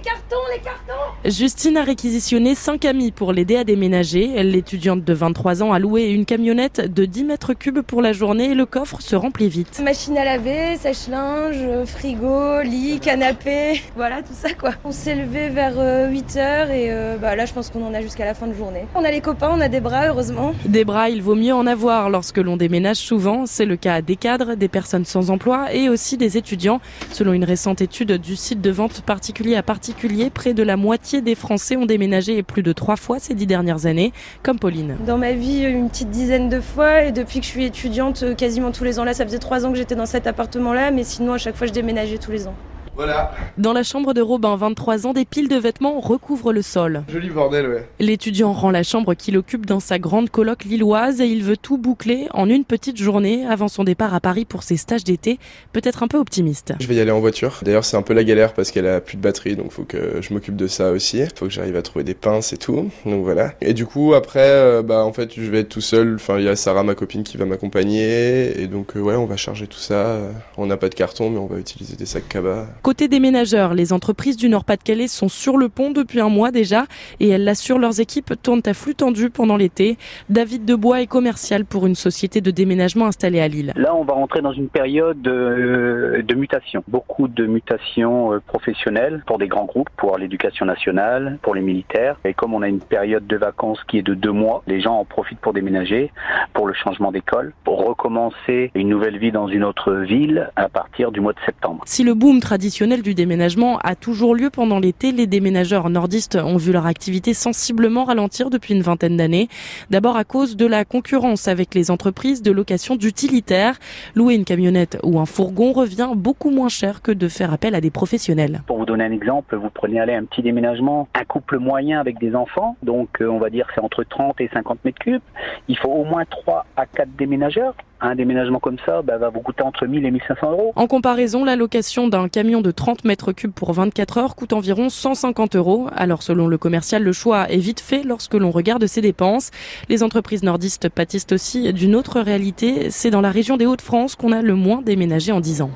les cartons, les cartons Justine a réquisitionné 5 amis pour l'aider à déménager. L'étudiante de 23 ans a loué une camionnette de 10 mètres cubes pour la journée et le coffre se remplit vite. Machine à laver, sèche-linge, frigo, lit, canapé, voilà tout ça quoi. On s'est levé vers 8h euh, et euh, bah, là je pense qu'on en a jusqu'à la fin de journée. On a les copains, on a des bras heureusement. Des bras, il vaut mieux en avoir lorsque l'on déménage souvent. C'est le cas des cadres, des personnes sans emploi et aussi des étudiants. Selon une récente étude du site de vente particulier à près de la moitié des Français ont déménagé plus de trois fois ces dix dernières années, comme Pauline. Dans ma vie, une petite dizaine de fois et depuis que je suis étudiante, quasiment tous les ans. Là, ça faisait trois ans que j'étais dans cet appartement-là, mais sinon à chaque fois je déménageais tous les ans. Voilà. Dans la chambre de Robin, 23 ans, des piles de vêtements recouvrent le sol. Joli bordel, ouais. L'étudiant rend la chambre qu'il occupe dans sa grande coloc lilloise et il veut tout boucler en une petite journée avant son départ à Paris pour ses stages d'été. Peut-être un peu optimiste. Je vais y aller en voiture. D'ailleurs, c'est un peu la galère parce qu'elle a plus de batterie, donc faut que je m'occupe de ça aussi. Faut que j'arrive à trouver des pinces et tout. Donc voilà. Et du coup, après, euh, bah en fait, je vais être tout seul. Enfin, il y a Sarah, ma copine, qui va m'accompagner. Et donc, euh, ouais, on va charger tout ça. On n'a pas de carton, mais on va utiliser des sacs cabas. Côté déménageurs, les entreprises du Nord-Pas-de-Calais sont sur le pont depuis un mois déjà et elles l'assurent, leurs équipes tournent à flux tendu pendant l'été. David Debois est commercial pour une société de déménagement installée à Lille. Là, on va rentrer dans une période de, de mutation. Beaucoup de mutations euh, professionnelles pour des grands groupes, pour l'éducation nationale, pour les militaires. Et comme on a une période de vacances qui est de deux mois, les gens en profitent pour déménager, pour le changement d'école, pour recommencer une nouvelle vie dans une autre ville à partir du mois de septembre. Si le boom traditionnel du déménagement a toujours lieu pendant l'été. Les déménageurs nordistes ont vu leur activité sensiblement ralentir depuis une vingtaine d'années. D'abord à cause de la concurrence avec les entreprises de location d'utilitaires. Louer une camionnette ou un fourgon revient beaucoup moins cher que de faire appel à des professionnels. Pour vous donner un exemple, vous prenez un petit déménagement, un couple moyen avec des enfants, donc euh, on va dire c'est entre 30 et 50 mètres cubes. Il faut au moins 3 à 4 déménageurs un déménagement comme ça bah, va vous coûter entre 1000 et 1500 euros. En comparaison, la location d'un camion de 30 mètres cubes pour 24 heures coûte environ 150 euros. Alors selon le commercial, le choix est vite fait lorsque l'on regarde ses dépenses. Les entreprises nordistes pâtissent aussi d'une autre réalité. C'est dans la région des Hauts-de-France qu'on a le moins déménagé en 10 ans.